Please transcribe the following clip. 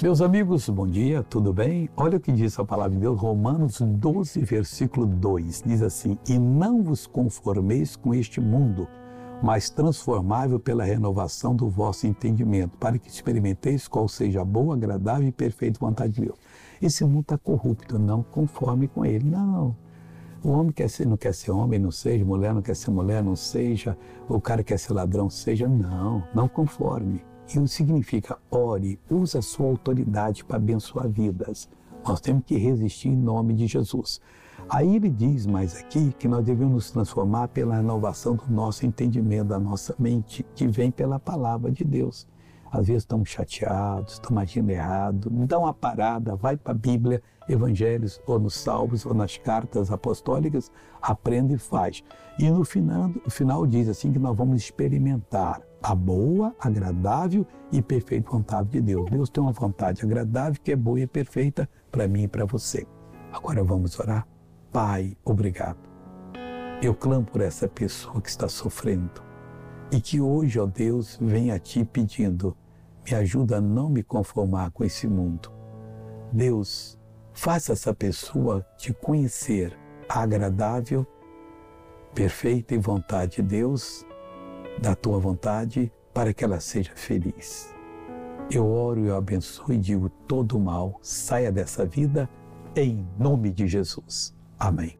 Meus amigos, bom dia, tudo bem? Olha o que diz a palavra de Deus, Romanos 12, versículo 2. Diz assim: E não vos conformeis com este mundo, mas transformável pela renovação do vosso entendimento, para que experimenteis qual seja a boa, agradável e perfeita vontade de Deus. Esse mundo está corrupto, não conforme com ele. Não. O homem quer ser, não quer ser homem, não seja, mulher não quer ser mulher, não seja, o cara quer ser ladrão, seja, não, não conforme. Isso significa ore, use a sua autoridade para abençoar vidas. Nós temos que resistir em nome de Jesus. Aí ele diz mais aqui que nós devemos nos transformar pela renovação do nosso entendimento, da nossa mente, que vem pela palavra de Deus. Às vezes estamos chateados, estamos agindo errado. Dá uma parada, vai para a Bíblia, Evangelhos, ou nos Salmos, ou nas cartas apostólicas, aprende e faz. E no final, no final diz assim que nós vamos experimentar a boa, agradável e perfeita vontade de Deus. Deus tem uma vontade agradável que é boa e perfeita para mim e para você. Agora vamos orar. Pai, obrigado. Eu clamo por essa pessoa que está sofrendo e que hoje, ó Deus, vem a Ti pedindo, me ajuda a não me conformar com esse mundo. Deus, faça essa pessoa te conhecer a agradável, perfeita e vontade de Deus, da Tua vontade, para que ela seja feliz. Eu oro eu abençoo e digo: todo mal saia dessa vida, em nome de Jesus. Amém.